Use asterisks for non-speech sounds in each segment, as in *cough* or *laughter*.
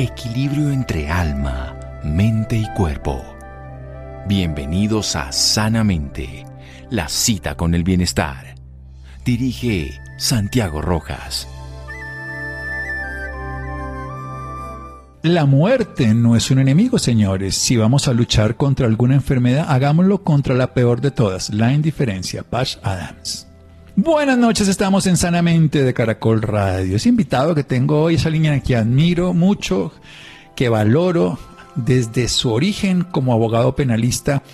equilibrio entre alma, mente y cuerpo. Bienvenidos a Sanamente, la cita con el bienestar. Dirige Santiago Rojas. La muerte no es un enemigo, señores. Si vamos a luchar contra alguna enfermedad, hagámoslo contra la peor de todas, la indiferencia. Patch Adams. Buenas noches, estamos en Sanamente de Caracol Radio. Ese invitado que tengo hoy, esa línea que admiro mucho, que valoro desde su origen como abogado penalista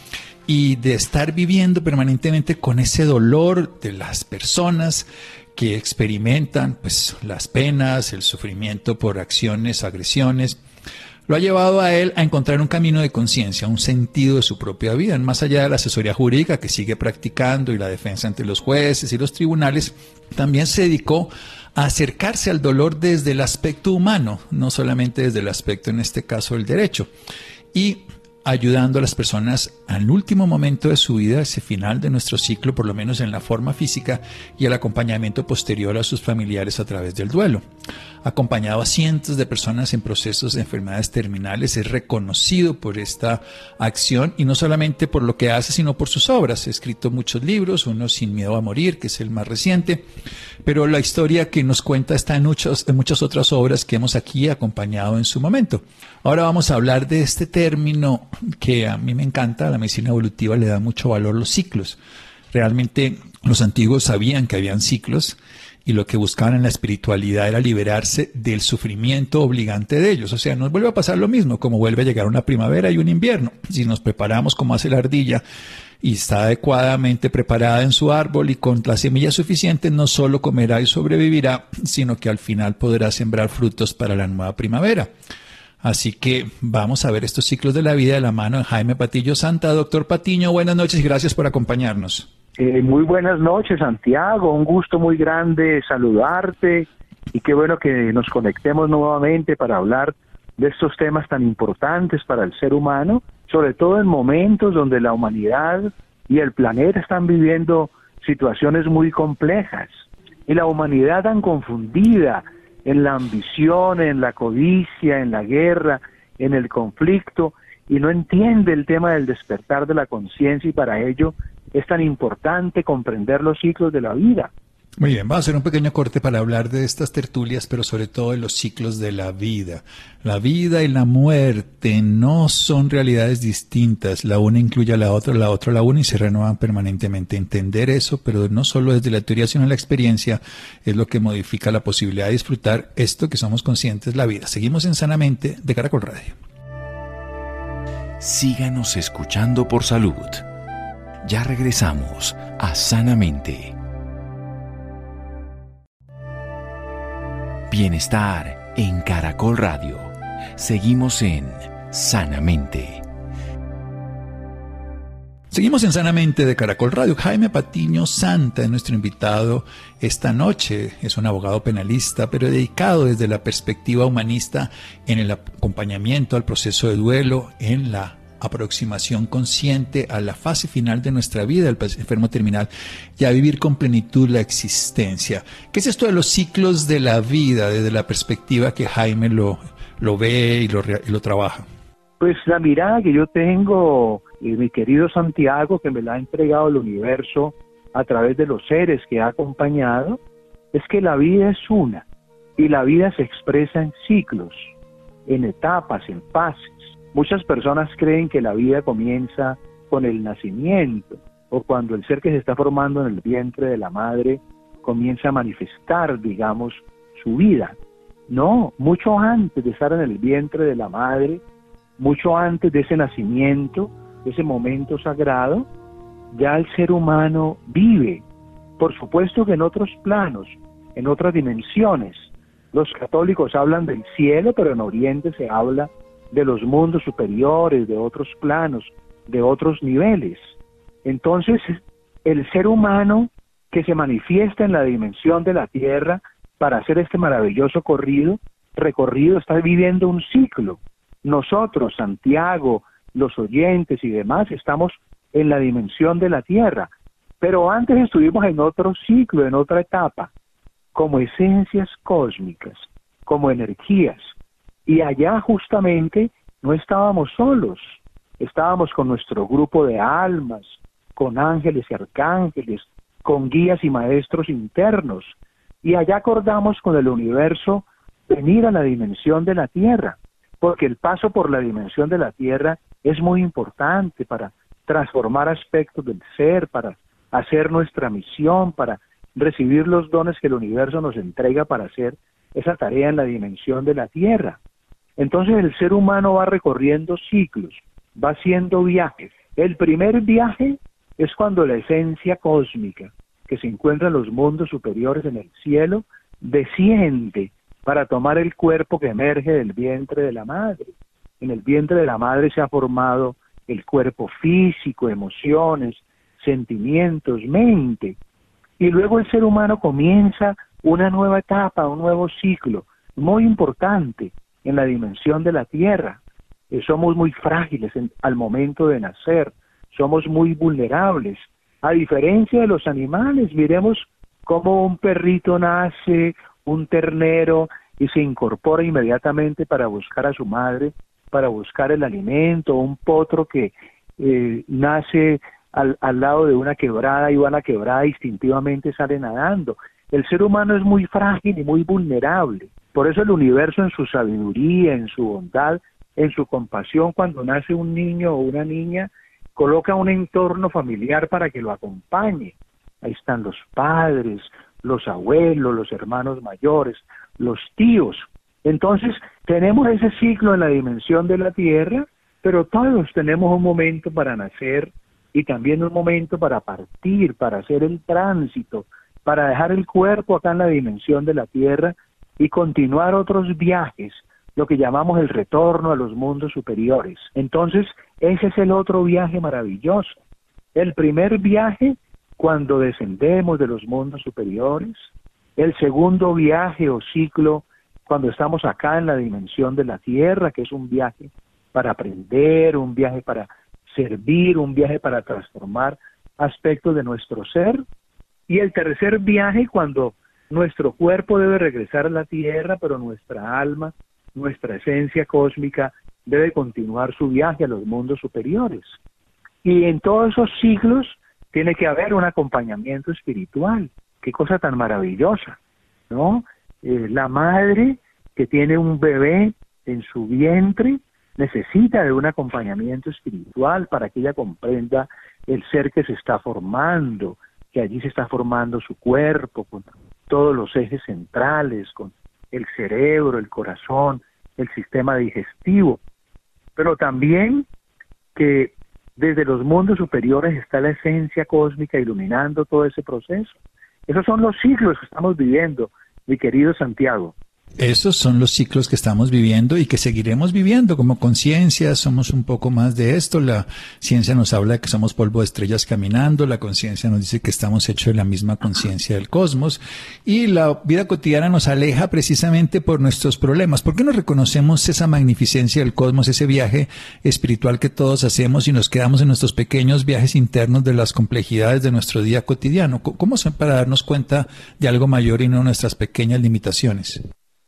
y de estar viviendo permanentemente con ese dolor de las personas que experimentan pues las penas, el sufrimiento por acciones, agresiones, lo ha llevado a él a encontrar un camino de conciencia, un sentido de su propia vida, más allá de la asesoría jurídica que sigue practicando y la defensa ante los jueces y los tribunales, también se dedicó a acercarse al dolor desde el aspecto humano, no solamente desde el aspecto, en este caso, del derecho. Y ayudando a las personas al último momento de su vida, ese final de nuestro ciclo, por lo menos en la forma física, y el acompañamiento posterior a sus familiares a través del duelo. Acompañado a cientos de personas en procesos de enfermedades terminales, es reconocido por esta acción y no solamente por lo que hace, sino por sus obras. Ha escrito muchos libros, uno Sin Miedo a Morir, que es el más reciente, pero la historia que nos cuenta está en, muchas, en muchas otras obras que hemos aquí acompañado en su momento. Ahora vamos a hablar de este término que a mí me encanta, la medicina evolutiva le da mucho valor los ciclos. Realmente los antiguos sabían que habían ciclos y lo que buscaban en la espiritualidad era liberarse del sufrimiento obligante de ellos. O sea, nos vuelve a pasar lo mismo, como vuelve a llegar una primavera y un invierno. Si nos preparamos como hace la ardilla y está adecuadamente preparada en su árbol y con la semilla suficiente, no solo comerá y sobrevivirá, sino que al final podrá sembrar frutos para la nueva primavera. Así que vamos a ver estos ciclos de la vida de la mano de Jaime Patillo Santa. Doctor Patiño, buenas noches y gracias por acompañarnos. Eh, muy buenas noches, Santiago. Un gusto muy grande saludarte y qué bueno que nos conectemos nuevamente para hablar de estos temas tan importantes para el ser humano, sobre todo en momentos donde la humanidad y el planeta están viviendo situaciones muy complejas y la humanidad tan confundida en la ambición, en la codicia, en la guerra, en el conflicto, y no entiende el tema del despertar de la conciencia y para ello es tan importante comprender los ciclos de la vida. Muy bien, vamos a hacer un pequeño corte para hablar de estas tertulias, pero sobre todo de los ciclos de la vida. La vida y la muerte no son realidades distintas, la una incluye a la otra, la otra a la una y se renuevan permanentemente. Entender eso, pero no solo desde la teoría, sino la experiencia, es lo que modifica la posibilidad de disfrutar esto que somos conscientes, la vida. Seguimos en Sanamente de Caracol Radio. Síganos escuchando por salud. Ya regresamos a Sanamente. Bienestar en Caracol Radio. Seguimos en Sanamente. Seguimos en Sanamente de Caracol Radio. Jaime Patiño Santa es nuestro invitado esta noche. Es un abogado penalista, pero dedicado desde la perspectiva humanista en el acompañamiento al proceso de duelo, en la aproximación consciente a la fase final de nuestra vida, el enfermo terminal, y a vivir con plenitud la existencia. ¿Qué es esto de los ciclos de la vida desde la perspectiva que Jaime lo, ve y lo, y lo trabaja? Pues la mirada que yo tengo, eh, mi querido Santiago, que me la ha entregado el universo a través de los seres que ha acompañado, es que la vida es una y la vida se expresa en ciclos, en etapas, en fases. Muchas personas creen que la vida comienza con el nacimiento o cuando el ser que se está formando en el vientre de la madre comienza a manifestar, digamos, su vida. No, mucho antes de estar en el vientre de la madre, mucho antes de ese nacimiento, de ese momento sagrado, ya el ser humano vive, por supuesto que en otros planos, en otras dimensiones. Los católicos hablan del cielo, pero en Oriente se habla de los mundos superiores, de otros planos, de otros niveles. Entonces, el ser humano que se manifiesta en la dimensión de la Tierra para hacer este maravilloso corrido, recorrido está viviendo un ciclo. Nosotros, Santiago, los oyentes y demás, estamos en la dimensión de la Tierra, pero antes estuvimos en otro ciclo, en otra etapa, como esencias cósmicas, como energías, Y allá justamente no estábamos solos, estábamos con nuestro grupo de almas, con ángeles y arcángeles, con guías y maestros internos. Y allá acordamos con el universo venir a la dimensión de la Tierra, porque el paso por la dimensión de la Tierra es muy importante para transformar aspectos del ser, para hacer nuestra misión, para recibir los dones que el universo nos entrega para hacer esa tarea en la dimensión de la Tierra. Entonces el ser humano va recorriendo ciclos, va haciendo viajes. El primer viaje es cuando la esencia cósmica que se encuentra en los mundos superiores en el cielo desciende para tomar el cuerpo que emerge del vientre de la madre. En el vientre de la madre se ha formado el cuerpo físico, emociones, sentimientos, mente. Y luego el ser humano comienza una nueva etapa, un nuevo ciclo, muy importante en la dimensión de la tierra. Eh, somos muy frágiles al momento de nacer, somos muy vulnerables. A diferencia de los animales, miremos cómo un perrito nace, un ternero, y se incorpora inmediatamente para buscar a su madre, para buscar el alimento, un potro que eh, nace al, lado de una quebrada y va a la quebrada instintivamente sale nadando. El ser humano es muy frágil y muy vulnerable. Por eso el universo en su sabiduría, en su bondad, en su compasión, cuando nace un niño o una niña, coloca un entorno familiar para que lo acompañe. Ahí están los padres, los abuelos, los hermanos mayores, los tíos. Entonces, tenemos ese ciclo en la dimensión de la Tierra, pero todos tenemos un momento para nacer y también un momento para partir, para hacer el tránsito, para dejar el cuerpo acá en la dimensión de la Tierra y continuar otros viajes, lo que llamamos el retorno a los mundos superiores. Entonces, ese es el otro viaje maravilloso. El primer viaje cuando descendemos de los mundos superiores, el segundo viaje o ciclo cuando estamos acá en la dimensión de la tierra, que es un viaje para aprender, un viaje para servir, un viaje para transformar aspectos de nuestro ser, y el tercer viaje cuando nuestro cuerpo debe regresar a la tierra, pero nuestra alma, nuestra esencia cósmica debe continuar su viaje a los mundos superiores. Y en todos esos ciclos tiene que haber un acompañamiento espiritual. Qué cosa tan maravillosa, ¿no? Eh, la madre que tiene un bebé en su vientre necesita de un acompañamiento espiritual para que ella comprenda el ser que se está formando, que allí se está formando su cuerpo, con todos los ejes centrales, con el cerebro, el corazón, el sistema digestivo, pero también que desde los mundos superiores está la esencia cósmica iluminando todo ese proceso. Esos son los siglos que estamos viviendo, mi querido Santiago. Esos son los ciclos que estamos viviendo y que seguiremos viviendo como conciencia. Somos un poco más de esto. La ciencia nos habla de que somos polvo de estrellas caminando. La conciencia nos dice que estamos hechos de la misma conciencia del cosmos. Y la vida cotidiana nos aleja precisamente por nuestros problemas. ¿Por qué no reconocemos esa magnificencia del cosmos, ese viaje espiritual que todos hacemos y nos quedamos en nuestros pequeños viajes internos de las complejidades de nuestro día cotidiano? ¿Cómo son para darnos cuenta de algo mayor y no nuestras pequeñas limitaciones?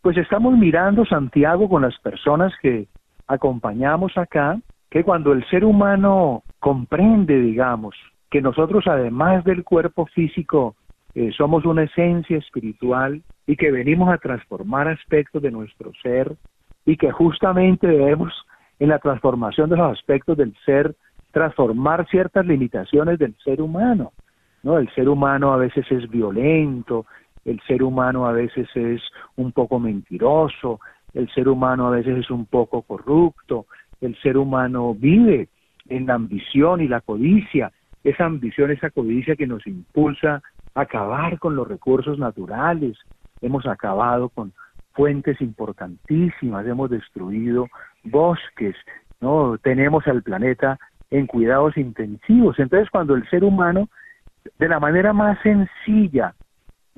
Pues estamos mirando, Santiago, con las personas que acompañamos acá, que cuando el ser humano comprende, digamos, que nosotros además del cuerpo físico eh, somos una esencia espiritual y que venimos a transformar aspectos de nuestro ser y que justamente debemos en la transformación de los aspectos del ser transformar ciertas limitaciones del ser humano. ¿no? El ser humano a veces es violento, el ser humano a veces es un poco mentiroso, el ser humano a veces es un poco corrupto, el ser humano vive en la ambición y la codicia, esa ambición, esa codicia que nos impulsa a acabar con los recursos naturales, hemos acabado con fuentes importantísimas, hemos destruido bosques, no tenemos al planeta en cuidados intensivos. Entonces, cuando el ser humano de la manera más sencilla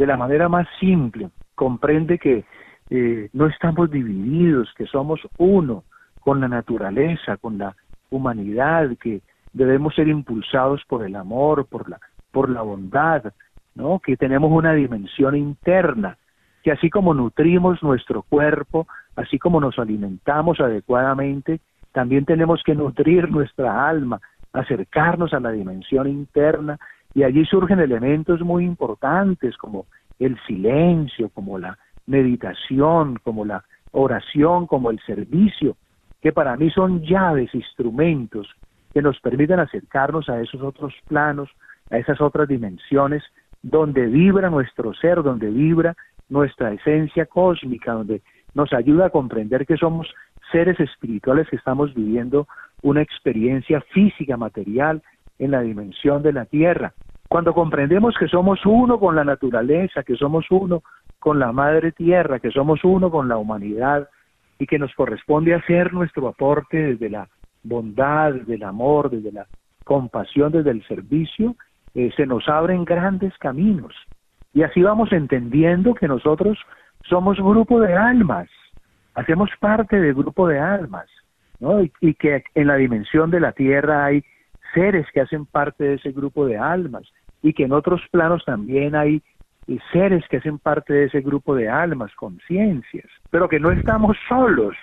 de la manera más simple, comprende que eh, no estamos divididos, que somos uno con la naturaleza, con la humanidad, que debemos ser impulsados por el amor, por la, por la bondad, ¿no? que tenemos una dimensión interna que así como nutrimos nuestro cuerpo, así como nos alimentamos adecuadamente, también tenemos que nutrir nuestra alma, acercarnos a la dimensión interna y allí surgen elementos muy importantes como el silencio, como la meditación, como la oración, como el servicio, que para mí son llaves, instrumentos que nos permiten acercarnos a esos otros planos, a esas otras dimensiones donde vibra nuestro ser, donde vibra nuestra esencia cósmica, donde nos ayuda a comprender que somos seres espirituales que estamos viviendo una experiencia física, material, en la dimensión de la tierra. Cuando comprendemos que somos uno con la naturaleza, que somos uno con la madre tierra, que somos uno con la humanidad y que nos corresponde hacer nuestro aporte desde la bondad, desde el amor, desde la compasión, desde el servicio, eh, se nos abren grandes caminos. Y así vamos entendiendo que nosotros somos grupo de almas, hacemos parte del grupo de almas, ¿no? Y, que en la dimensión de la tierra hay seres que hacen parte de ese grupo de almas y que en otros planos también hay eh, seres que hacen parte de ese grupo de almas, conciencias, pero que no estamos solos,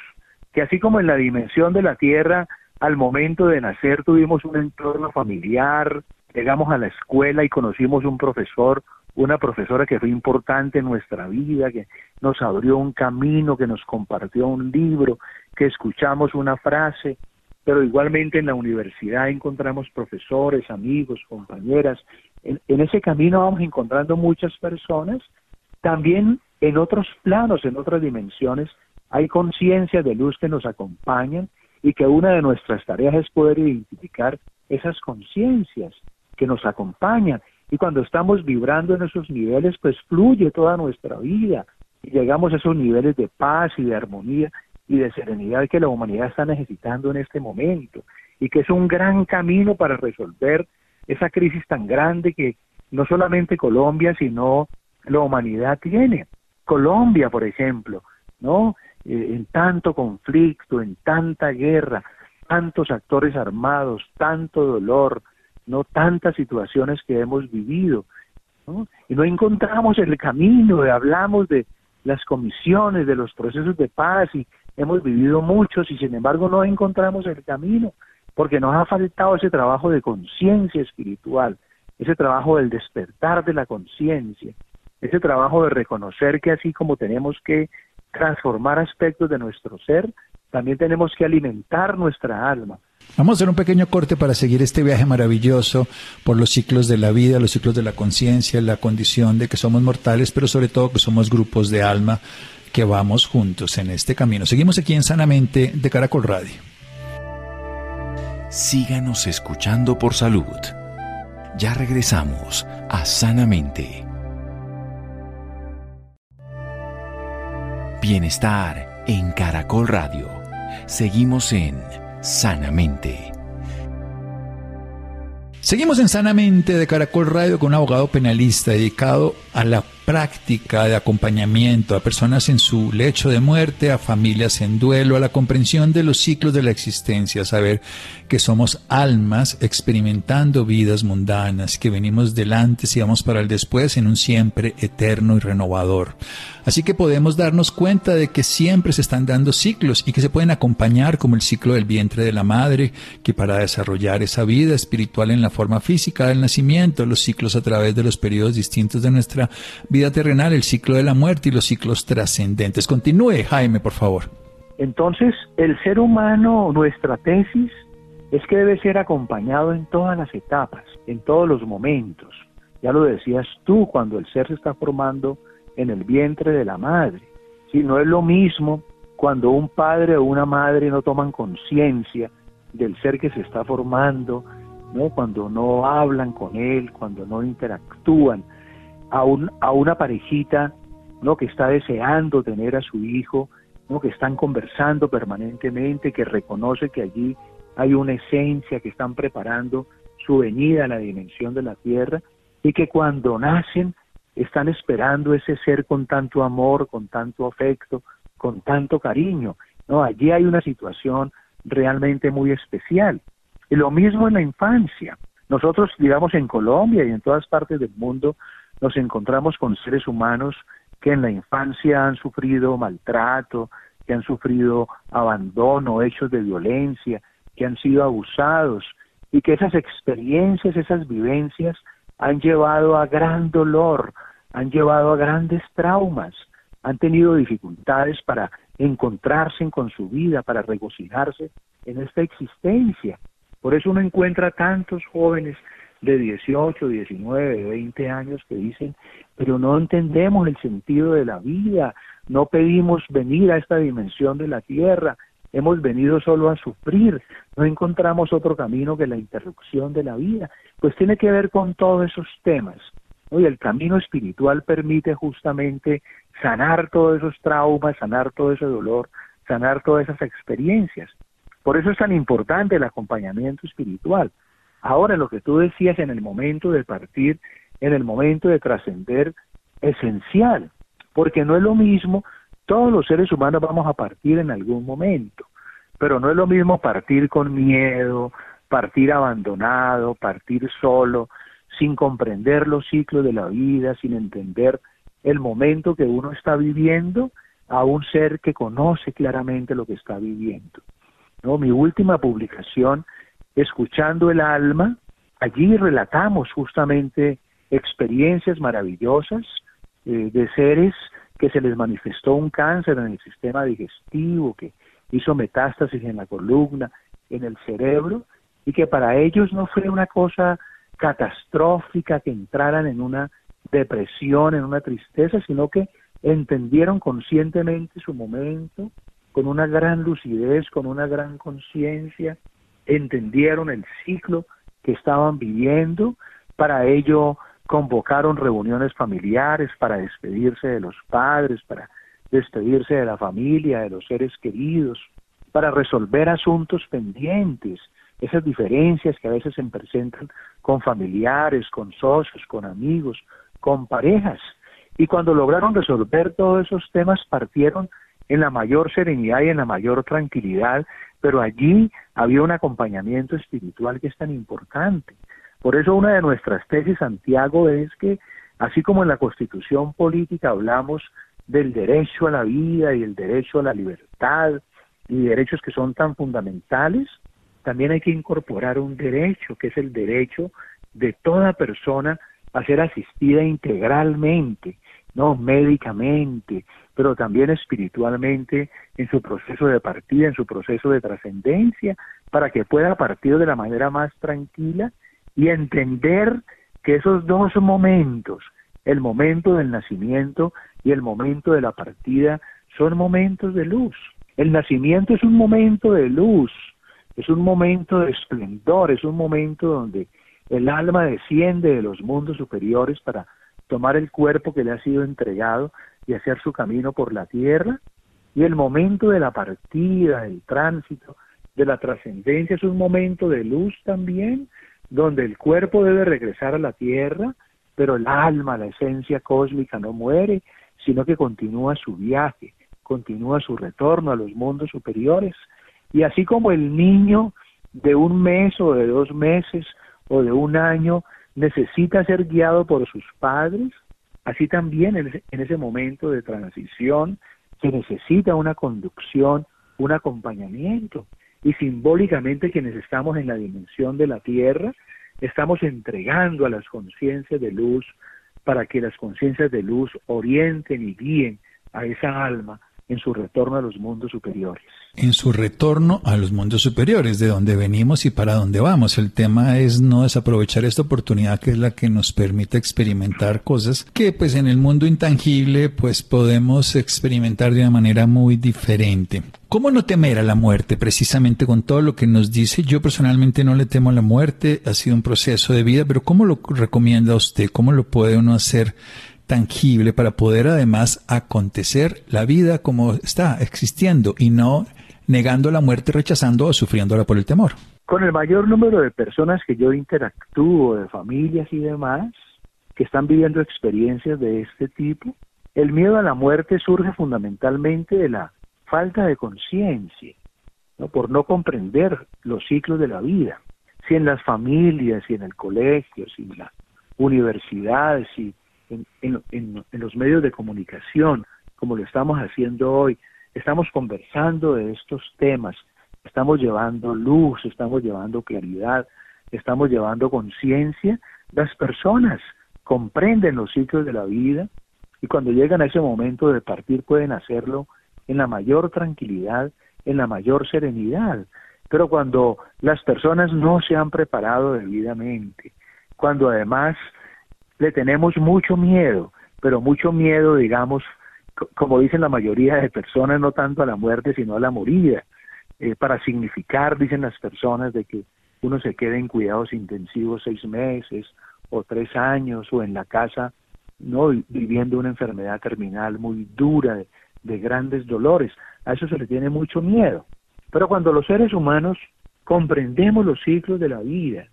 que así como en la dimensión de la tierra, al momento de nacer tuvimos un entorno familiar, llegamos a la escuela y conocimos un profesor una profesora que fue importante en nuestra vida, que nos abrió un camino, que nos compartió un libro, que escuchamos una frase, pero igualmente en la universidad encontramos profesores, amigos, compañeras. En, ese camino vamos encontrando muchas personas. También en otros planos, en otras dimensiones, hay conciencia de luz que nos acompañan y que una de nuestras tareas es poder identificar esas conciencias que nos acompañan y cuando estamos vibrando en esos niveles, pues fluye toda nuestra vida y llegamos a esos niveles de paz y de armonía y de serenidad que la humanidad está necesitando en este momento y que es un gran camino para resolver esa crisis tan grande que no solamente Colombia, sino la humanidad tiene. Colombia, por ejemplo, ¿no? Eh, en tanto conflicto, en tanta guerra, tantos actores armados, tanto dolor, no tantas situaciones que hemos vivido, y no encontramos el camino, hablamos de las comisiones, de los procesos de paz, y hemos vivido muchos, y sin embargo no encontramos el camino, porque nos ha faltado ese trabajo de conciencia espiritual, ese trabajo del despertar de la conciencia, ese trabajo de reconocer que así como tenemos que transformar aspectos de nuestro ser, también tenemos que alimentar nuestra alma, Vamos a hacer un pequeño corte para seguir este viaje maravilloso por los ciclos de la vida, los ciclos de la conciencia, la condición de que somos mortales, pero sobre todo que somos grupos de alma que vamos juntos en este camino. Seguimos aquí en Sanamente de Caracol Radio. Síganos escuchando por salud. Ya regresamos a Sanamente. Bienestar en Caracol Radio. Seguimos en sanamente. Seguimos en Sanamente de Caracol Radio con un abogado penalista dedicado a la práctica de acompañamiento a personas en su lecho de muerte, a familias en duelo, a la comprensión de los ciclos de la existencia, a saber que somos almas experimentando vidas mundanas, que venimos delante y vamos para el después en un siempre eterno y renovador. Así que podemos darnos cuenta de que siempre se están dando ciclos y que se pueden acompañar como el ciclo del vientre de la madre, que para desarrollar esa vida espiritual en la forma física del nacimiento, los ciclos a través de los periodos distintos de nuestra vida, terrenal, el ciclo de la muerte y los ciclos trascendentes. Continúe, Jaime, por favor. Entonces, el ser humano, nuestra tesis es que debe ser acompañado en todas las etapas, en todos los momentos. Ya lo decías tú, cuando el ser se está formando en el vientre de la madre. Si no es lo mismo cuando un padre o una madre no toman conciencia del ser que se está formando, ¿no? cuando no hablan con él, cuando no interactúan, a, un, a una parejita ¿no? que está deseando tener a su hijo, ¿no? que están conversando permanentemente, que reconoce que allí hay una esencia, que están preparando su venida a la dimensión de la tierra y que cuando nacen están esperando ese ser con tanto amor, con tanto afecto, con tanto cariño. No, allí hay una situación realmente muy especial. Y lo mismo en la infancia. Nosotros, digamos, en Colombia y en todas partes del mundo, nos encontramos con seres humanos que en la infancia han sufrido maltrato, que han sufrido abandono, hechos de violencia, que han sido abusados y que esas experiencias, esas vivencias han llevado a gran dolor, han llevado a grandes traumas, han tenido dificultades para encontrarse con su vida, para regocijarse en esta existencia. Por eso uno encuentra tantos jóvenes de 18, 19, 20 años que dicen, pero no entendemos el sentido de la vida, no pedimos venir a esta dimensión de la tierra, hemos venido solo a sufrir, no encontramos otro camino que la interrupción de la vida, pues tiene que ver con todos esos temas. Y el camino espiritual permite justamente sanar todos esos traumas, sanar todo ese dolor, sanar todas esas experiencias. Por eso es tan importante el acompañamiento espiritual. Ahora, lo que tú decías en el momento de partir, en el momento de trascender, esencial, porque no es lo mismo, todos los seres humanos vamos a partir en algún momento, pero no es lo mismo partir con miedo, partir abandonado, partir solo, sin comprender los ciclos de la vida, sin entender el momento que uno está viviendo a un ser que conoce claramente lo que está viviendo. ¿no? Mi última publicación, Escuchando el Alma, allí relatamos justamente experiencias maravillosas eh, de seres que se les manifestó un cáncer en el sistema digestivo, que hizo metástasis en la columna, en el cerebro, y que para ellos no fue una cosa catastrófica que entraran en una depresión, en una tristeza, sino que entendieron conscientemente su momento, con una gran lucidez, con una gran conciencia, entendieron el ciclo que estaban viviendo, para ello convocaron reuniones familiares para despedirse de los padres, para despedirse de la familia, de los seres queridos, para resolver asuntos pendientes, esas diferencias que a veces se presentan con familiares, con socios, con amigos, con parejas. Y cuando lograron resolver todos esos temas, partieron en la mayor serenidad y en la mayor tranquilidad, pero allí había un acompañamiento espiritual que es tan importante. Por eso una de nuestras tesis, Santiago, es que así como en la constitución política hablamos del derecho a la vida y el derecho a la libertad y derechos que son tan fundamentales, también hay que incorporar un derecho, que es el derecho de toda persona a ser asistida integralmente, no médicamente, pero también espiritualmente en su proceso de partida, en su proceso de trascendencia, para que pueda partir de la manera más tranquila y entender que esos dos momentos, el momento del nacimiento y el momento de la partida, son momentos de luz. El nacimiento es un momento de luz, es un momento de esplendor, es un momento donde el alma desciende de los mundos superiores para tomar el cuerpo que le ha sido entregado y hacer su camino por la tierra. Y el momento de la partida, del tránsito, de la trascendencia es un momento de luz también, donde el cuerpo debe regresar a la tierra, pero el alma, la esencia cósmica no muere, sino que continúa su viaje, continúa su retorno a los mundos superiores. Y así como el niño de un mes o de dos meses o de un año necesita ser guiado por sus padres, así también en ese, momento de transición se necesita una conducción, un acompañamiento. Y simbólicamente quienes estamos en la dimensión de la tierra, estamos entregando a las conciencias de luz para que las conciencias de luz orienten y guíen a esa alma en su retorno a los mundos superiores. En su retorno a los mundos superiores, de donde venimos y para dónde vamos. El tema es no desaprovechar esta oportunidad que es la que nos permite experimentar cosas que pues en el mundo intangible pues podemos experimentar de una manera muy diferente. ¿Cómo no temer a la muerte? Precisamente con todo lo que nos dice, yo personalmente no le temo a la muerte, ha sido un proceso de vida, pero ¿cómo lo recomienda usted? ¿Cómo lo puede uno hacer tangible para poder además acontecer la vida como está existiendo y no negando la muerte, rechazando o sufriéndola por el temor. Con el mayor número de personas que yo interactúo, de familias y demás, que están viviendo experiencias de este tipo, el miedo a la muerte surge fundamentalmente de la falta de conciencia, ¿no? por no comprender los ciclos de la vida. Si en las familias, si en el colegio, si en las universidades, si en, los medios de comunicación, como lo estamos haciendo hoy, estamos conversando de estos temas, estamos llevando luz, estamos llevando claridad, estamos llevando conciencia, las personas comprenden los ciclos de la vida y cuando llegan a ese momento de partir pueden hacerlo en la mayor tranquilidad, en la mayor serenidad. Pero cuando las personas no se han preparado debidamente, cuando además le tenemos mucho miedo, pero mucho miedo, digamos, como dicen la mayoría de personas, no tanto a la muerte, sino a la morida, eh, para significar, dicen las personas, de que uno se quede en cuidados intensivos seis meses o tres años o en la casa, no viviendo una enfermedad terminal muy dura, de, de grandes dolores. A eso se le tiene mucho miedo. Pero cuando los seres humanos comprendemos los ciclos de la vida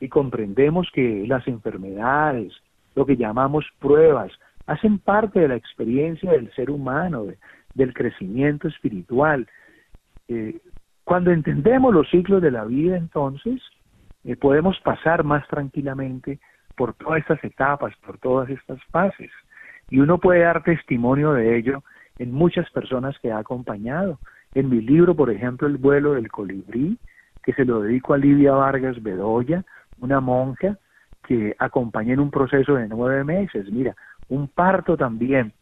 y comprendemos que las enfermedades, lo que llamamos pruebas, hacen parte de la experiencia del ser humano, del crecimiento espiritual. Eh, cuando entendemos los ciclos de la vida, entonces, eh, podemos pasar más tranquilamente por todas estas etapas, por todas estas fases. Y uno puede dar testimonio de ello en muchas personas que ha acompañado. En mi libro, por ejemplo, El vuelo del colibrí, que se lo dedico a Lidia Vargas Bedoya, una monja que acompañé en un proceso de nueve meses. Mira, un parto también,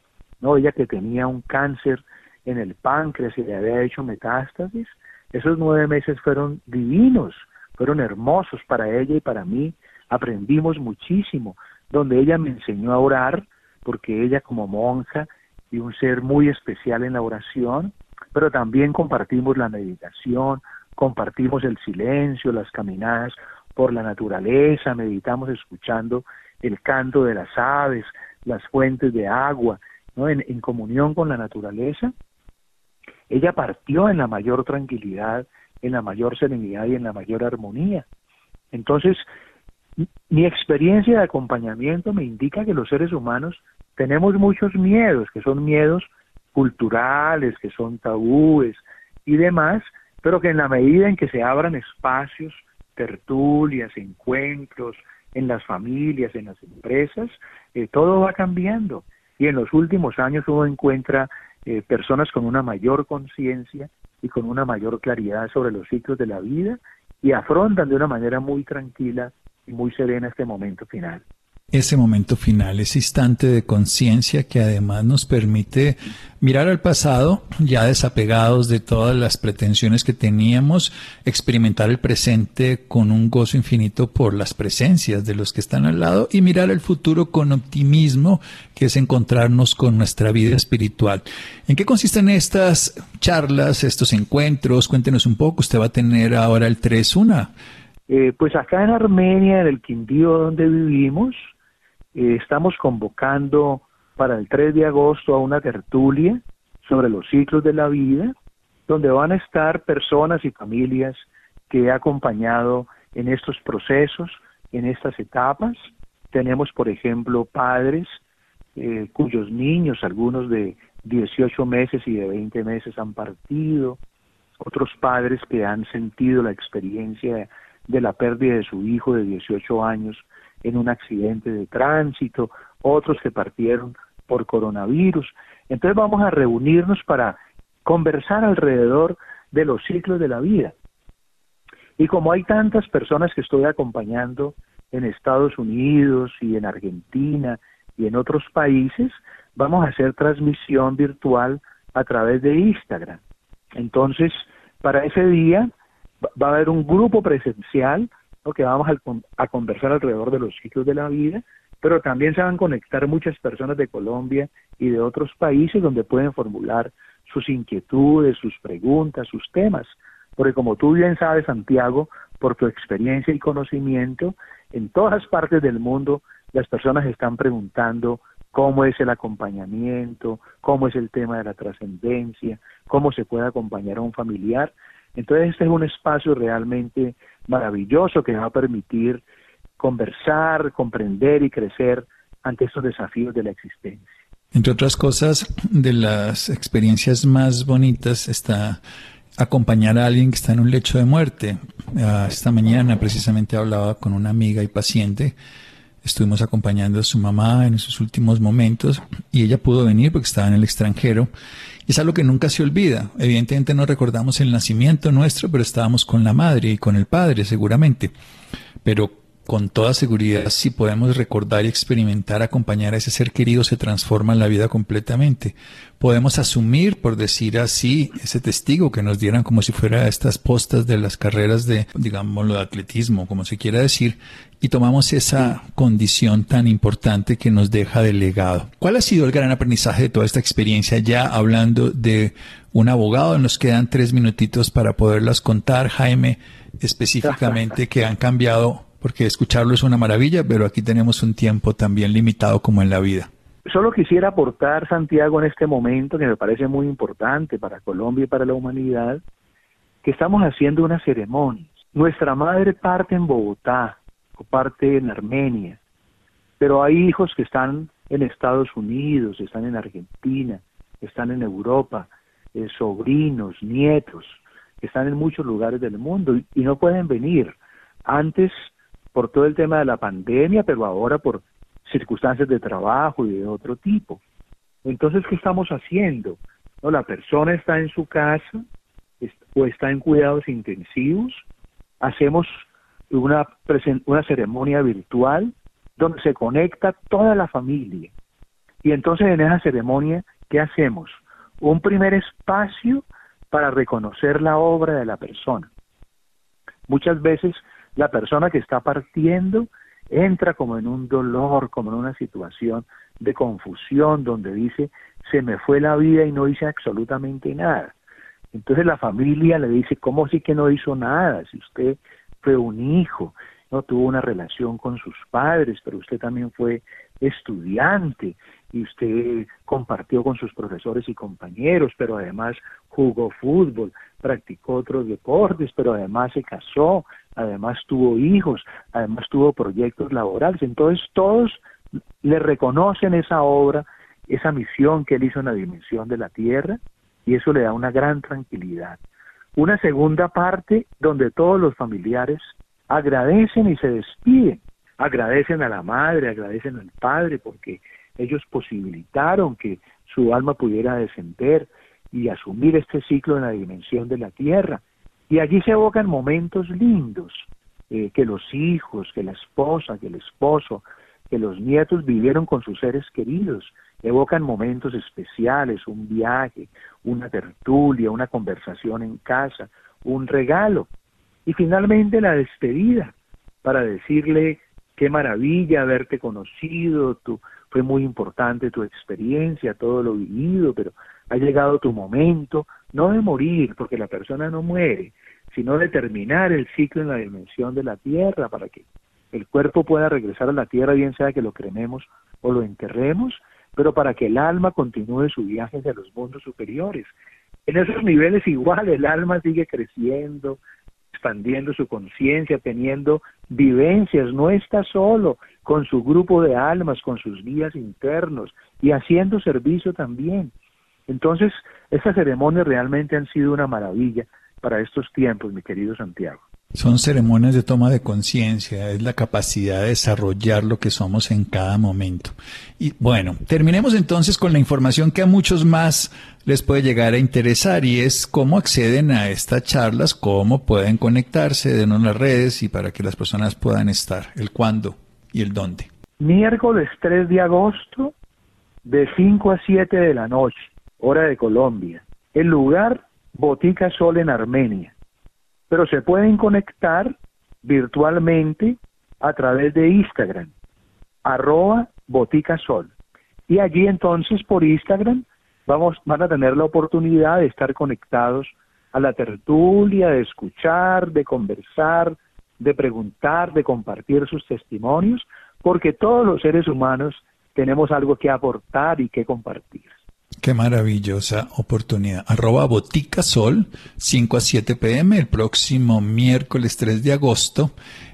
¿no? Ella que tenía un cáncer en el páncreas y le había hecho metástasis. Esos nueve meses fueron divinos, fueron hermosos para ella y para mí. Aprendimos muchísimo, donde ella me enseñó a orar, porque ella como monja y un ser muy especial en la oración, pero también compartimos la meditación, compartimos el silencio, las caminadas por la naturaleza, meditamos escuchando el canto de las aves, las fuentes de agua, ¿no? en, en comunión con la naturaleza. Ella partió en la mayor tranquilidad, en la mayor serenidad y en la mayor armonía. Entonces, mi experiencia de acompañamiento me indica que los seres humanos tenemos muchos miedos, que son miedos culturales, que son tabúes y demás, pero que en la medida en que se abran espacios, tertulias, encuentros, en las familias, en las empresas, eh, todo va cambiando. Y en los últimos años uno encuentra eh, personas con una mayor conciencia y con una mayor claridad sobre los ciclos de la vida y afrontan de una manera muy tranquila y muy serena este momento final ese momento final, ese instante de conciencia que además nos permite mirar al pasado, ya desapegados de todas las pretensiones que teníamos, experimentar el presente con un gozo infinito por las presencias de los que están al lado y mirar el futuro con optimismo, que es encontrarnos con nuestra vida espiritual. ¿En qué consisten estas charlas, estos encuentros? Cuéntenos un poco, usted va a tener ahora el 3-1. Eh, pues acá en Armenia, en el Quindío donde vivimos, estamos convocando para el 3 de agosto a una tertulia sobre los ciclos de la vida, donde van a estar personas y familias que he acompañado en estos procesos, en estas etapas. Tenemos, por ejemplo, padres eh, cuyos niños, algunos de 18 meses y de 20 meses han partido, otros padres que han sentido la experiencia de la pérdida de su hijo de 18 años en un accidente de tránsito, otros que partieron por coronavirus. Entonces vamos a reunirnos para conversar alrededor de los ciclos de la vida. Y como hay tantas personas que estoy acompañando en Estados Unidos y en Argentina y en otros países, vamos a hacer transmisión virtual a través de Instagram. Entonces, para ese día va a haber un grupo presencial que vamos a, conversar alrededor de los ciclos de la vida, pero también se van a conectar muchas personas de Colombia y de otros países donde pueden formular sus inquietudes, sus preguntas, sus temas, porque como tú bien sabes, Santiago, por tu experiencia y conocimiento, en todas partes del mundo las personas están preguntando cómo es el acompañamiento, cómo es el tema de la trascendencia, cómo se puede acompañar a un familiar. Entonces este es un espacio realmente maravilloso que va a permitir conversar, comprender y crecer ante estos desafíos de la existencia. Entre otras cosas, de las experiencias más bonitas está acompañar a alguien que está en un lecho de muerte. Ah, esta mañana precisamente hablaba con una amiga y paciente estuvimos acompañando a su mamá en sus últimos momentos y ella pudo venir porque estaba en el extranjero. Y es algo que nunca se olvida. Evidentemente no recordamos el nacimiento nuestro, pero estábamos con la madre y con el padre seguramente. Pero con toda seguridad, si podemos recordar y experimentar, acompañar a ese ser querido, se transforma la vida completamente. Podemos asumir, por decir así, ese testigo que nos dieran como si fuera estas postas de las carreras de, digamos, lo de atletismo, como se quiera decir, y tomamos esa condición tan importante que nos deja de legado. ¿Cuál ha sido el gran aprendizaje de toda esta experiencia? Ya hablando de un abogado, nos quedan tres minutitos para poderlas contar, Jaime, específicamente que han cambiado porque escucharlo es una maravilla, pero aquí tenemos un tiempo también limitado como en la vida. Solo quisiera aportar, Santiago, en este momento, que me parece muy importante para Colombia y para la humanidad, que estamos haciendo una ceremonia. Nuestra madre parte en Bogotá o parte en Armenia, pero hay hijos que están en Estados Unidos, están en Argentina, están en Europa, eh, sobrinos, nietos, que están en muchos lugares del mundo y no pueden venir. Antes por todo el tema de la pandemia, pero ahora por circunstancias de trabajo y de otro tipo. Entonces, ¿qué estamos haciendo? No, la persona está en su casa o está en cuidados intensivos, hacemos una, una ceremonia virtual donde se conecta toda la familia. Y entonces en esa ceremonia, ¿qué hacemos? Un primer espacio para reconocer la obra de la persona. Muchas veces la persona que está partiendo entra como en un dolor, como en una situación de confusión donde dice, se me fue la vida y no hice absolutamente nada. Entonces la familia le dice, ¿cómo sí que no hizo nada? Si usted fue un hijo, no tuvo una relación con sus padres, pero usted también fue estudiante y usted compartió con sus profesores y compañeros, pero además jugó fútbol, practicó otros deportes, pero además se casó, además tuvo hijos, además tuvo proyectos laborales. Entonces todos le reconocen esa obra, esa misión que él hizo en la dimensión de la tierra y eso le da una gran tranquilidad. Una segunda parte donde todos los familiares agradecen y se despiden, agradecen a la madre, agradecen al padre porque ellos posibilitaron que su alma pudiera descender y asumir este ciclo en la dimensión de la tierra y allí se evocan momentos lindos, eh, que los hijos, que la esposa, que el esposo, que los nietos vivieron con sus seres queridos. Evocan momentos especiales, un viaje, una tertulia, una conversación en casa, un regalo. Y finalmente la despedida, para decirle qué maravilla haberte conocido, tu, fue muy importante tu experiencia, todo lo vivido, pero ha llegado tu momento, no de morir, porque la persona no muere, sino de terminar el ciclo en la dimensión de la tierra para que el cuerpo pueda regresar a la tierra, bien sea que lo crememos o lo enterremos, pero para que el alma continúe su viaje hacia los mundos superiores. En esos niveles igual el alma sigue creciendo, expandiendo su conciencia, teniendo vivencias, no está solo con su grupo de almas, con sus guías internos y haciendo servicio también. Entonces, estas ceremonias realmente han sido una maravilla para estos tiempos, mi querido Santiago. Son ceremonias de toma de conciencia, es la capacidad de desarrollar lo que somos en cada momento. Y bueno, terminemos entonces con la información que a muchos más les puede llegar a interesar y es cómo acceden a estas charlas, cómo pueden conectarse, de las redes y para que las personas puedan estar, el cuándo y el dónde. Miércoles 3 de agosto, de 5 a 7 de la noche hora de Colombia. El lugar, Botica Sol en Armenia. Pero se pueden conectar virtualmente a través de Instagram, arroba Botica Sol. Y allí entonces por Instagram vamos, van a tener la oportunidad de estar conectados a la tertulia, de escuchar, de conversar, de preguntar, de compartir sus testimonios, porque todos los seres humanos tenemos algo que aportar y que compartir. Qué maravillosa oportunidad. Arroba Botica Sol, 5 a 7 pm, el próximo miércoles 3 de agosto.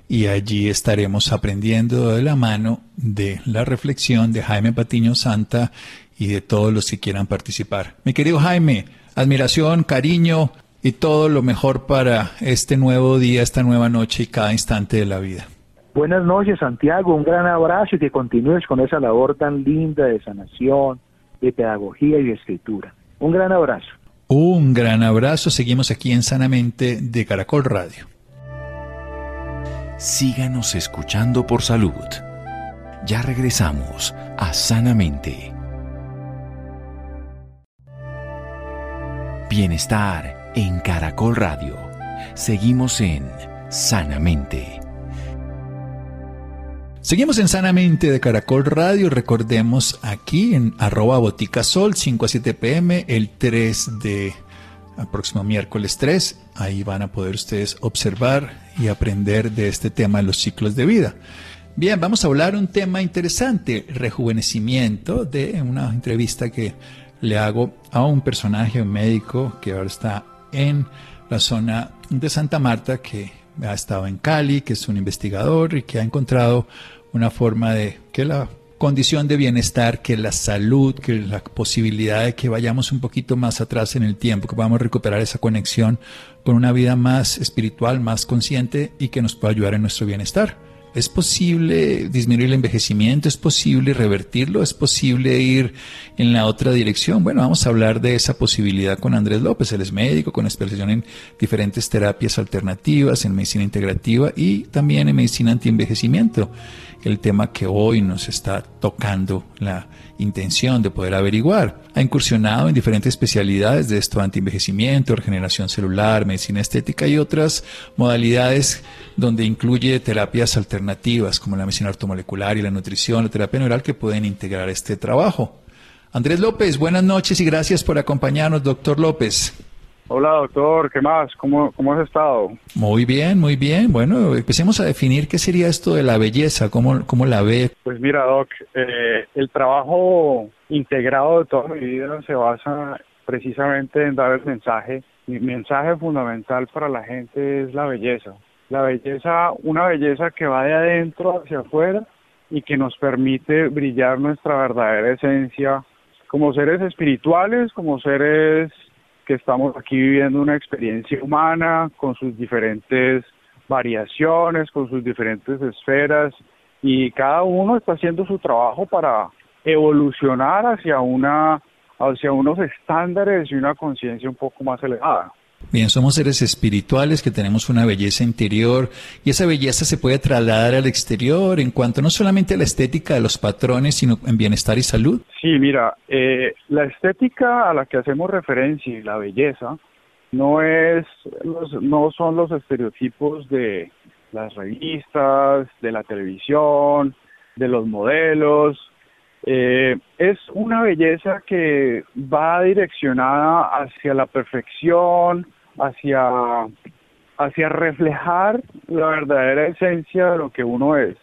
Y allí estaremos aprendiendo de la mano de la reflexión de Jaime Patiño Santa y de todos los que quieran participar. Mi querido Jaime, admiración, cariño y todo lo mejor para este nuevo día, esta nueva noche y cada instante de la vida. Buenas noches, Santiago. Un gran abrazo y que continúes con esa labor tan linda de sanación, de pedagogía y de escritura. Un gran abrazo. Un gran abrazo. Seguimos aquí en Sanamente de Caracol Radio. Síganos escuchando por salud. Ya regresamos a Sanamente. Bienestar en Caracol Radio. Seguimos en Sanamente. Seguimos en Sanamente de Caracol Radio. Recordemos aquí en arroba boticasol 5 a 7 pm el 3 de el próximo miércoles 3. Ahí van a poder ustedes observar y aprender de este tema de los ciclos de vida. Bien, vamos a hablar un tema interesante, rejuvenecimiento, de una entrevista que le hago a un personaje, un médico que ahora está en la zona de Santa Marta, que ha estado en Cali, que es un investigador y que ha encontrado una forma de que la condición de bienestar, que la salud, que la posibilidad de que vayamos un poquito más atrás en el tiempo, que podamos recuperar esa conexión con una vida más espiritual, más consciente y que nos pueda ayudar en nuestro bienestar. ¿Es posible disminuir el envejecimiento? ¿Es posible revertirlo? ¿Es posible ir en la otra dirección? Bueno, vamos a hablar de esa posibilidad con Andrés López. Él es médico con especialización en diferentes terapias alternativas, en medicina integrativa y también en medicina antienvejecimiento el tema que hoy nos está tocando la intención de poder averiguar. Ha incursionado en diferentes especialidades de esto, antienvejecimiento, regeneración celular, medicina estética y otras modalidades donde incluye terapias alternativas como la medicina ortomolecular y la nutrición, la terapia neural que pueden integrar este trabajo. Andrés López, buenas noches y gracias por acompañarnos, doctor López. Hola doctor, ¿qué más? ¿Cómo, ¿Cómo has estado? Muy bien, muy bien. Bueno, empecemos a definir qué sería esto de la belleza, cómo, cómo la ve. Pues mira doc, eh, el trabajo integrado de toda mi vida se basa precisamente en dar el mensaje. Mi mensaje fundamental para la gente es la belleza. La belleza, una belleza que va de adentro hacia afuera y que nos permite brillar nuestra verdadera esencia como seres espirituales, como seres que estamos aquí viviendo una experiencia humana con sus diferentes variaciones, con sus diferentes esferas y cada uno está haciendo su trabajo para evolucionar hacia una hacia unos estándares y una conciencia un poco más elevada. Bien, somos seres espirituales que tenemos una belleza interior y esa belleza se puede trasladar al exterior en cuanto no solamente a la estética de los patrones, sino en bienestar y salud. Sí, mira, eh, la estética a la que hacemos referencia y la belleza no es, no son los estereotipos de las revistas, de la televisión, de los modelos. Eh, es una belleza que va direccionada hacia la perfección, hacia, hacia reflejar la verdadera esencia de lo que uno es.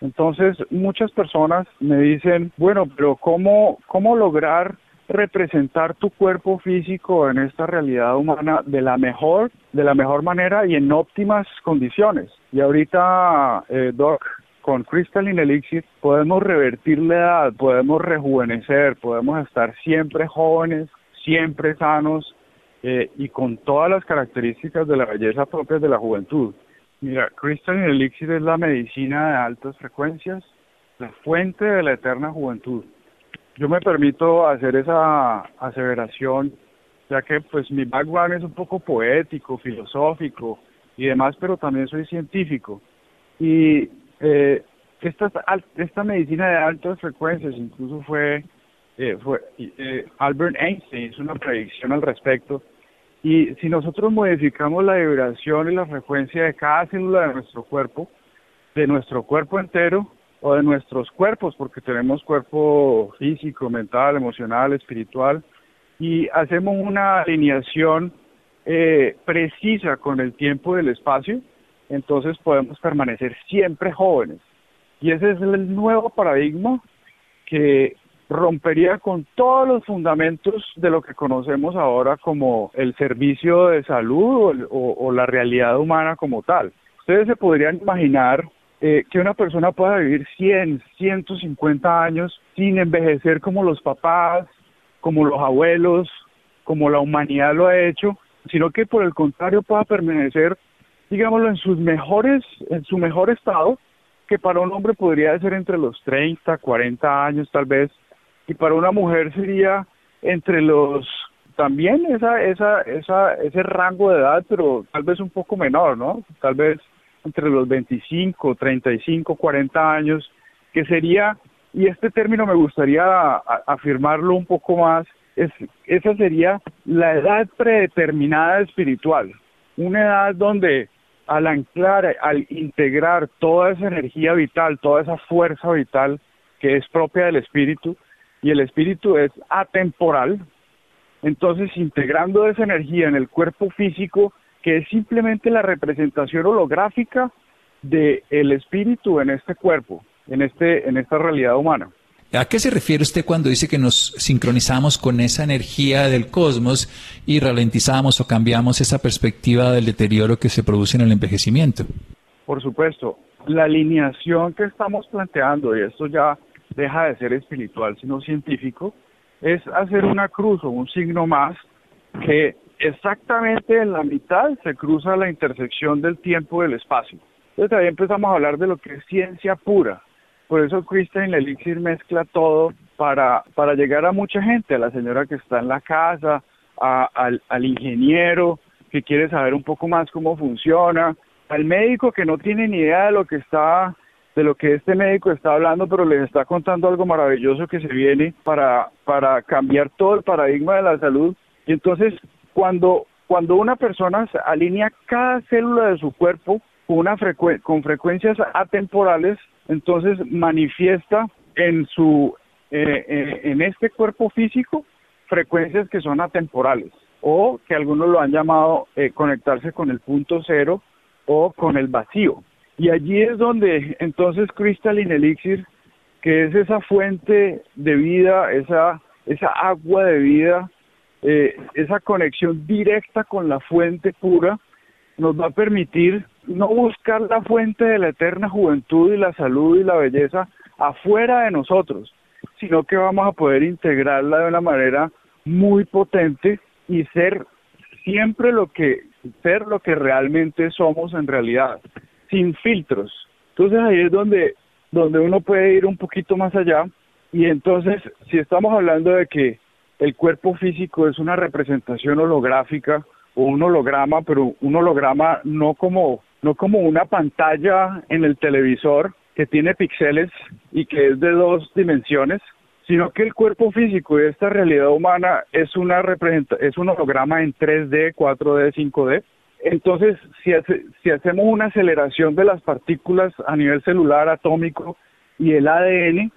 Entonces, muchas personas me dicen, bueno, pero ¿cómo, cómo lograr representar tu cuerpo físico en esta realidad humana de la mejor, de la mejor manera y en óptimas condiciones? Y ahorita, eh, Doc, con Crystalline Elixir podemos revertir la edad, podemos rejuvenecer, podemos estar siempre jóvenes, siempre sanos eh, y con todas las características de la belleza propias de la juventud. Mira, Crystalline Elixir es la medicina de altas frecuencias, la fuente de la eterna juventud. Yo me permito hacer esa aseveración, ya que pues mi background es un poco poético, filosófico y demás, pero también soy científico. Y eh, esta, esta medicina de altas frecuencias incluso fue, eh, fue eh, Albert Einstein hizo una predicción al respecto y si nosotros modificamos la vibración y la frecuencia de cada célula de nuestro cuerpo, de nuestro cuerpo entero o de nuestros cuerpos, porque tenemos cuerpo físico, mental, emocional, espiritual, y hacemos una alineación eh, precisa con el tiempo y el espacio, entonces podemos permanecer siempre jóvenes. Y ese es el nuevo paradigma que rompería con todos los fundamentos de lo que conocemos ahora como el servicio de salud o, la realidad humana como tal. Ustedes se podrían imaginar eh, que una persona pueda vivir 100, 150 años sin envejecer como los papás, como los abuelos, como la humanidad lo ha hecho, sino que por el contrario pueda permanecer digámoslo, en sus mejores, en su mejor estado, que para un hombre podría ser entre los 30, 40 años tal vez, y para una mujer sería entre los también esa, esa, esa, ese rango de edad, pero tal vez un poco menor, ¿no? Tal vez entre los 25, 35, 40 años, que sería, y este término me gustaría afirmarlo un poco más, es, esa sería la edad predeterminada espiritual, una edad donde al anclar, al integrar toda esa energía vital, toda esa fuerza vital que es propia del espíritu, y el espíritu es atemporal, entonces integrando esa energía en el cuerpo físico, que es simplemente la representación holográfica del el espíritu en este cuerpo, en, este, en esta realidad humana. ¿A qué se refiere usted cuando dice que nos sincronizamos con esa energía del cosmos y ralentizamos o cambiamos esa perspectiva del deterioro que se produce en el envejecimiento? Por supuesto, la alineación que estamos planteando, y esto ya deja de ser espiritual, sino científico, es hacer una cruz o un signo más que exactamente en la mitad se cruza la intersección del tiempo y del espacio. Entonces ahí empezamos a hablar de lo que es ciencia pura. Por eso Christian Elixir mezcla todo para, para llegar a mucha gente, a la señora que está en la casa, al, al ingeniero que quiere saber un poco más cómo funciona, al médico que no tiene ni idea de lo que está de lo que este médico está hablando, pero les está contando algo maravilloso que se viene para, para cambiar todo el paradigma de la salud. Y entonces, cuando, cuando una persona alinea cada célula de su cuerpo con, una con frecuencias atemporales, entonces manifiesta en, su, eh, eh, en este cuerpo físico frecuencias que son atemporales o que algunos lo han llamado eh, conectarse con el punto cero o con el vacío. Y allí es donde entonces Crystalline Elixir, que es esa fuente de vida, esa, esa agua de vida, eh, esa conexión directa con la fuente pura, nos va a permitir no buscar la fuente de la eterna juventud y la salud y la belleza afuera de nosotros, sino que vamos a poder integrarla de una manera muy potente y ser siempre lo que ser lo que realmente somos en realidad sin filtros. Entonces ahí es donde, donde uno puede ir un poquito más allá y entonces si estamos hablando de que el cuerpo físico es una representación holográfica o un holograma, pero un holograma no como no como una pantalla en el televisor que tiene píxeles y que es de dos dimensiones, sino que el cuerpo físico y esta realidad humana es una es un holograma en 3D, 4D, 5D entonces, si, si hacemos una aceleración de las partículas a nivel celular, atómico y el ADN,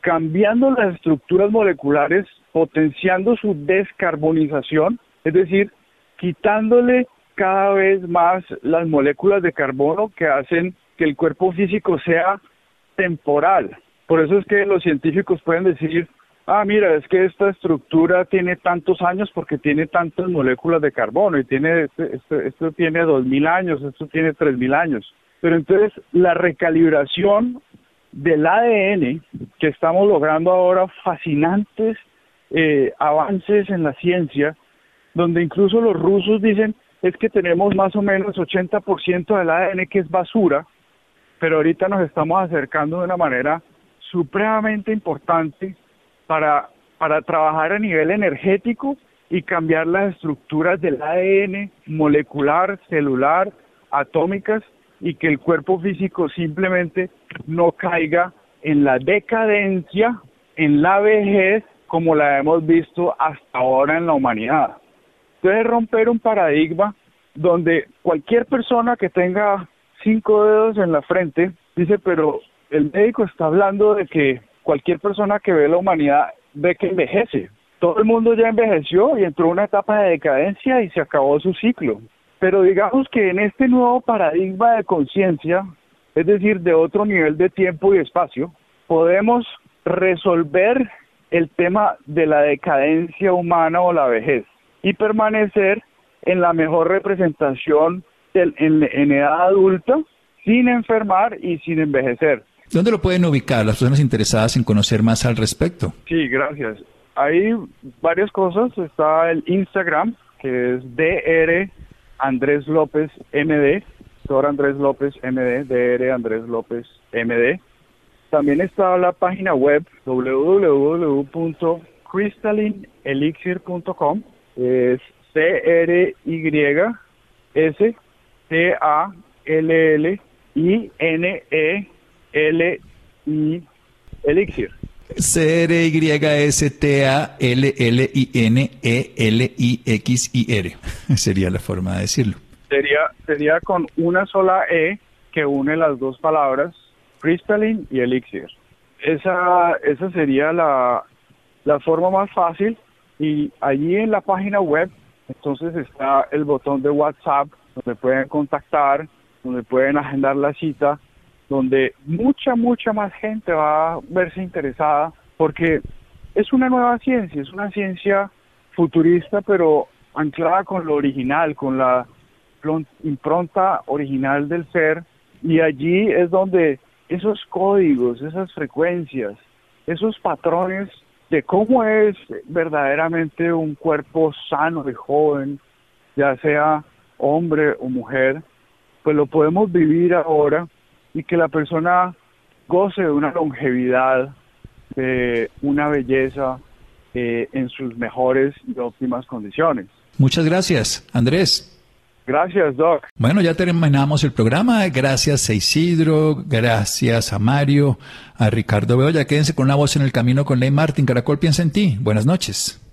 cambiando las estructuras moleculares, potenciando su descarbonización, es decir, quitándole cada vez más las moléculas de carbono que hacen que el cuerpo físico sea temporal. Por eso es que los científicos pueden decir, ah, mira, es que esta estructura tiene tantos años porque tiene tantas moléculas de carbono y tiene, este, este, esto tiene dos mil años, esto tiene tres mil años. Pero entonces la recalibración del ADN que estamos logrando ahora, fascinantes eh, avances en la ciencia, donde incluso los rusos dicen es que tenemos más o menos 80% del ADN que es basura, pero ahorita nos estamos acercando de una manera supremamente importante para, para trabajar a nivel energético y cambiar las estructuras del ADN molecular, celular, atómicas y que el cuerpo físico simplemente no caiga en la decadencia, en la vejez, como la hemos visto hasta ahora en la humanidad. Entonces romper un paradigma donde cualquier persona que tenga cinco dedos en la frente dice, pero el médico está hablando de que cualquier persona que ve la humanidad ve que envejece. Todo el mundo ya envejeció y entró en una etapa de decadencia y se acabó su ciclo. Pero digamos que en este nuevo paradigma de conciencia, es decir, de otro nivel de tiempo y espacio, podemos resolver el tema de la decadencia humana o la vejez y permanecer en la mejor representación en, en edad adulta sin enfermar y sin envejecer. ¿Dónde lo pueden ubicar las personas interesadas en conocer más al respecto? Sí, gracias. Hay varias cosas. Está el Instagram, que es DR Andrés López MD, doctor Andrés López MD, DR Andrés López MD. También está la página web www.crystallineelixir.com. Es C-R-Y-S-T-A-L-L-I-N-E-L-I Elixir. C-R-Y-S-T-A-L-L-I-N-E-L-I-X-I-R. *laughs* Sería la forma de decirlo. Sería, sería con una sola E que une las dos palabras, crystalline y elixir. Esa, esa sería la, la forma más fácil y allí en la página web entonces está el botón de WhatsApp donde pueden contactar, donde pueden agendar la cita donde mucha, mucha más gente va a verse interesada, porque es una nueva ciencia, es una ciencia futurista, pero anclada con lo original, con la impronta original del ser, y allí es donde esos códigos, esas frecuencias, esos patrones de cómo es verdaderamente un cuerpo sano y joven, ya sea hombre o mujer, pues lo podemos vivir ahora y que la persona goce de una longevidad, de una belleza eh, en sus mejores y óptimas condiciones. Muchas gracias, Andrés. Gracias, Doc. Bueno, ya terminamos el programa. Gracias a Isidro, gracias a Mario, a Ricardo Beoya. Quédense con una voz en el camino con Ley Martin. Caracol piensa en ti. Buenas noches.